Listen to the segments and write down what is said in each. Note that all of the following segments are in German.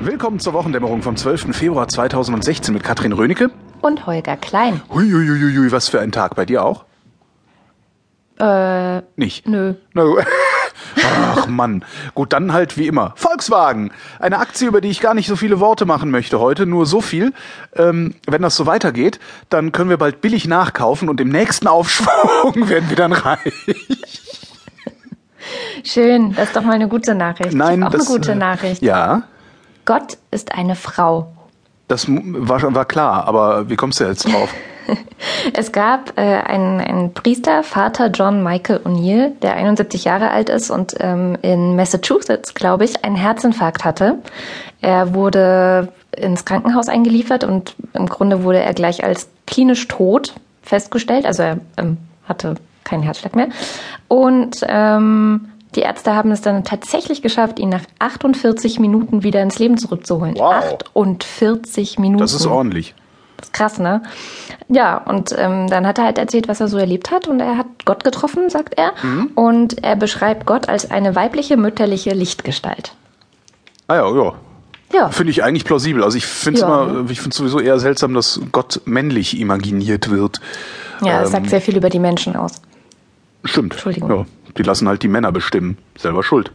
Willkommen zur Wochendämmerung vom 12. Februar 2016 mit Katrin Rönecke. Und Holger Klein. Huiuiuiui, was für ein Tag. Bei dir auch? Äh, Nicht? nö. Du- Ach Mann. Gut, dann halt wie immer. Volkswagen. Eine Aktie, über die ich gar nicht so viele Worte machen möchte heute. Nur so viel. Ähm, wenn das so weitergeht, dann können wir bald billig nachkaufen und im nächsten Aufschwung werden wir dann reich. Schön, das ist doch mal eine gute Nachricht. Nein, ich hab auch das, eine gute äh, Nachricht. Ja, Gott ist eine Frau. das war, schon- war klar. Aber wie kommst du jetzt drauf? Es gab äh, einen, einen Priester, Vater John Michael O'Neill, der 71 Jahre alt ist und ähm, in Massachusetts, glaube ich, einen Herzinfarkt hatte. Er wurde ins Krankenhaus eingeliefert und im Grunde wurde er gleich als klinisch tot festgestellt. Also er ähm, hatte keinen Herzschlag mehr. Und ähm, die Ärzte haben es dann tatsächlich geschafft, ihn nach 48 Minuten wieder ins Leben zurückzuholen. Wow. 48 Minuten. Das ist ordentlich. Das ist krass, ne? Ja, und ähm, dann hat er halt erzählt, was er so erlebt hat. Und er hat Gott getroffen, sagt er. Mhm. Und er beschreibt Gott als eine weibliche, mütterliche Lichtgestalt. Ah ja, ja. Ja, Finde ich eigentlich plausibel. Also ich finde es Ja. immer, ich finde sowieso eher seltsam, dass Gott männlich imaginiert wird. ja, das ähm, sagt sehr viel über die Menschen aus. Stimmt. Entschuldigung. Ja, die lassen halt die Männer bestimmen. Selber schuld.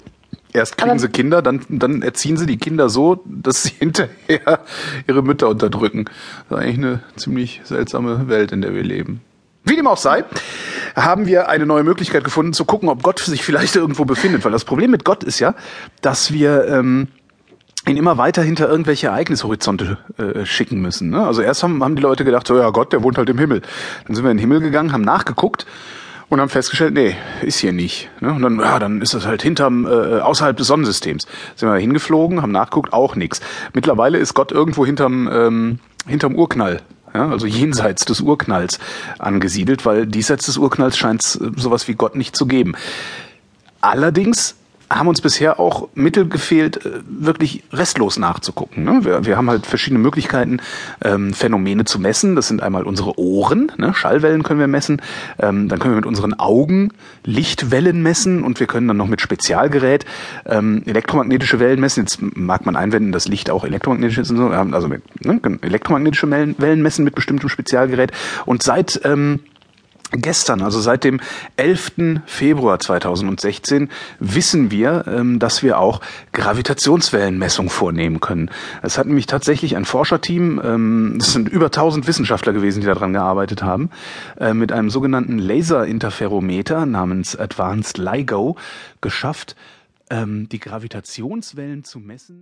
Erst kriegen Aber- sie Kinder, dann, dann erziehen sie die Kinder so, dass sie hinterher ihre Mütter unterdrücken. Das ist eigentlich eine ziemlich seltsame Welt, in der wir leben. Wie dem auch sei, haben wir eine neue Möglichkeit gefunden, zu gucken, ob Gott sich vielleicht irgendwo befindet. Weil das Problem mit Gott ist ja, dass wir ähm, ihn immer weiter hinter irgendwelche Ereignishorizonte äh, schicken müssen. Ne? Also erst haben, haben die Leute gedacht, so ja Gott, der wohnt halt im Himmel. Dann sind wir in den Himmel gegangen, haben nachgeguckt und haben festgestellt, nee, ist hier nicht. Ne? Und dann, ja, dann ist das halt hinterm, äh, außerhalb des Sonnensystems. Sind wir hingeflogen, haben nachgeguckt, auch nix. Mittlerweile ist Gott irgendwo hinterm, ähm, hinterm Urknall. Ja, also jenseits des Urknalls angesiedelt, weil diesseits des Urknalls scheint es äh, sowas wie Gott nicht zu geben. Allerdings haben uns bisher auch Mittel gefehlt, äh, wirklich restlos nachzugucken. ne? Wir, haben halt verschiedene Möglichkeiten, ähm, Phänomene zu messen. Das sind einmal unsere Ohren, ne? Schallwellen können wir messen. Ähm, dann können wir mit unseren Augen Lichtwellen messen und wir können dann noch mit Spezialgerät ähm, elektromagnetische Wellen messen. Jetzt mag man einwenden, dass Licht auch elektromagnetisch ist und so. Also mit, ne? elektromagnetische Wellen, messen mit bestimmtem Spezialgerät. Und seit Gestern, also seit dem 11. Februar 2016, wissen wir, ähm, dass wir auch Gravitationswellenmessung vornehmen können. Es hat nämlich tatsächlich ein Forscherteam, ähm, es sind über 1000 Wissenschaftler gewesen, die daran gearbeitet haben, äh, mit einem sogenannten Laserinterferometer namens Advanced LIGO geschafft, ähm, die Gravitationswellen zu messen.